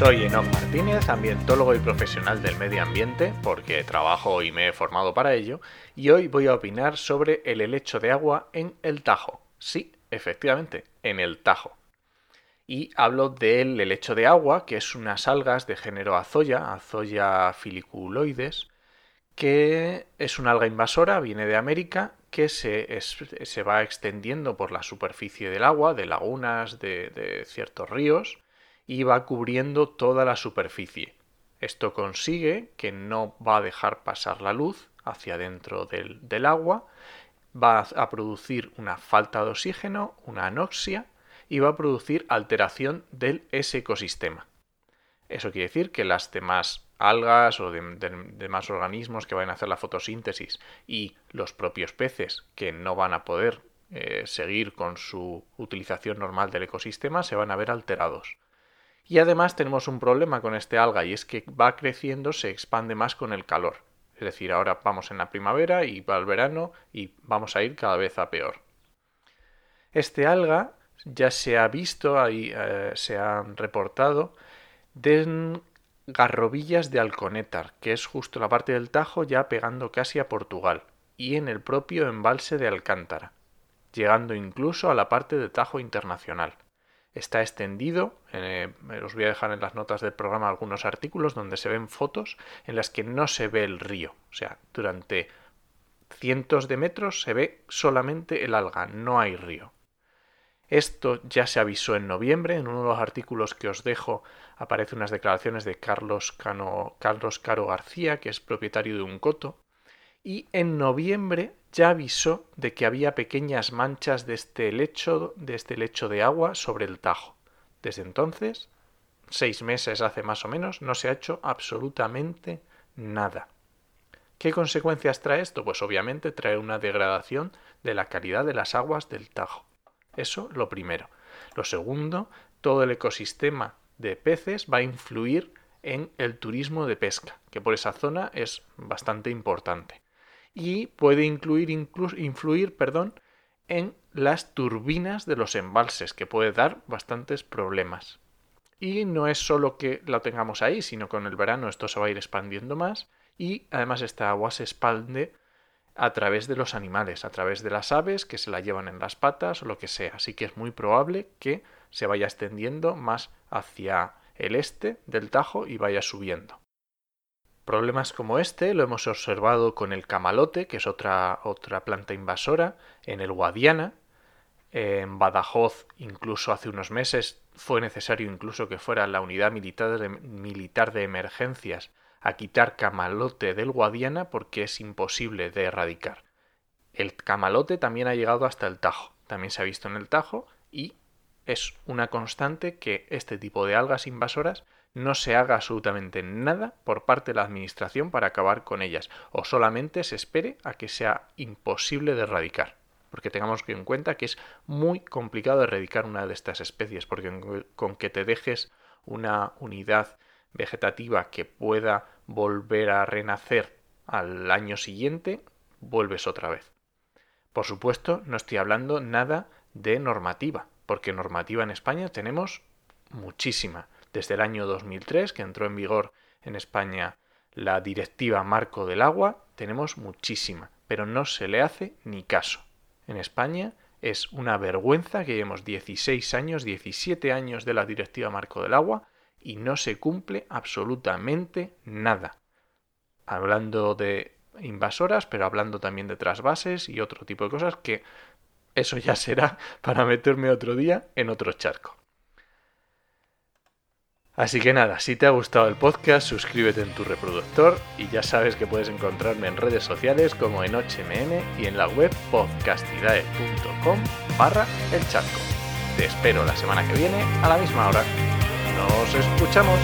Soy Enoch Martínez, ambientólogo y profesional del medio ambiente, porque trabajo y me he formado para ello, y hoy voy a opinar sobre el helecho de agua en el Tajo. Sí, efectivamente, en el Tajo. Y hablo del helecho de agua, que es unas algas de género azoya, azoya filiculoides, que es una alga invasora, viene de América, que se, se va extendiendo por la superficie del agua, de lagunas, de, de ciertos ríos, y va cubriendo toda la superficie. Esto consigue que no va a dejar pasar la luz hacia dentro del, del agua, va a producir una falta de oxígeno, una anoxia, y va a producir alteración del ese ecosistema. Eso quiere decir que las demás algas o demás organismos que van a hacer la fotosíntesis y los propios peces que no van a poder eh, seguir con su utilización normal del ecosistema se van a ver alterados. Y además tenemos un problema con este alga y es que va creciendo, se expande más con el calor. Es decir, ahora vamos en la primavera y va el verano y vamos a ir cada vez a peor. Este alga ya se ha visto, ahí eh, se han reportado, de garrobillas de Alconétar, que es justo la parte del Tajo ya pegando casi a Portugal, y en el propio embalse de Alcántara, llegando incluso a la parte de Tajo Internacional está extendido. Eh, os voy a dejar en las notas del programa algunos artículos donde se ven fotos en las que no se ve el río. O sea, durante cientos de metros se ve solamente el alga, no hay río. Esto ya se avisó en noviembre, en uno de los artículos que os dejo aparecen unas declaraciones de Carlos, Cano, Carlos Caro García, que es propietario de un coto, y en noviembre ya avisó de que había pequeñas manchas de este lecho de este lecho de agua sobre el Tajo. Desde entonces, seis meses hace más o menos, no se ha hecho absolutamente nada. ¿Qué consecuencias trae esto? Pues obviamente trae una degradación de la calidad de las aguas del Tajo. Eso lo primero. Lo segundo, todo el ecosistema de peces va a influir en el turismo de pesca, que por esa zona es bastante importante y puede incluir, influir perdón, en las turbinas de los embalses, que puede dar bastantes problemas. Y no es solo que lo tengamos ahí, sino con el verano esto se va a ir expandiendo más y además esta agua se expande a través de los animales, a través de las aves que se la llevan en las patas o lo que sea. Así que es muy probable que se vaya extendiendo más hacia el este del Tajo y vaya subiendo. Problemas como este lo hemos observado con el camalote, que es otra, otra planta invasora, en el Guadiana. En Badajoz, incluso hace unos meses, fue necesario incluso que fuera la unidad militar de, militar de emergencias a quitar camalote del Guadiana porque es imposible de erradicar. El camalote también ha llegado hasta el Tajo, también se ha visto en el Tajo y es una constante que este tipo de algas invasoras no se haga absolutamente nada por parte de la Administración para acabar con ellas, o solamente se espere a que sea imposible de erradicar. Porque tengamos en cuenta que es muy complicado erradicar una de estas especies, porque con que te dejes una unidad vegetativa que pueda volver a renacer al año siguiente, vuelves otra vez. Por supuesto, no estoy hablando nada de normativa, porque normativa en España tenemos muchísima desde el año 2003, que entró en vigor en España la Directiva Marco del Agua, tenemos muchísima, pero no se le hace ni caso. En España es una vergüenza que llevemos 16 años, 17 años de la Directiva Marco del Agua y no se cumple absolutamente nada. Hablando de invasoras, pero hablando también de trasvases y otro tipo de cosas que eso ya será para meterme otro día en otro charco. Así que nada, si te ha gustado el podcast, suscríbete en tu reproductor y ya sabes que puedes encontrarme en redes sociales como en HMN y en la web podcastidae.com barra el charco. Te espero la semana que viene a la misma hora. Nos escuchamos.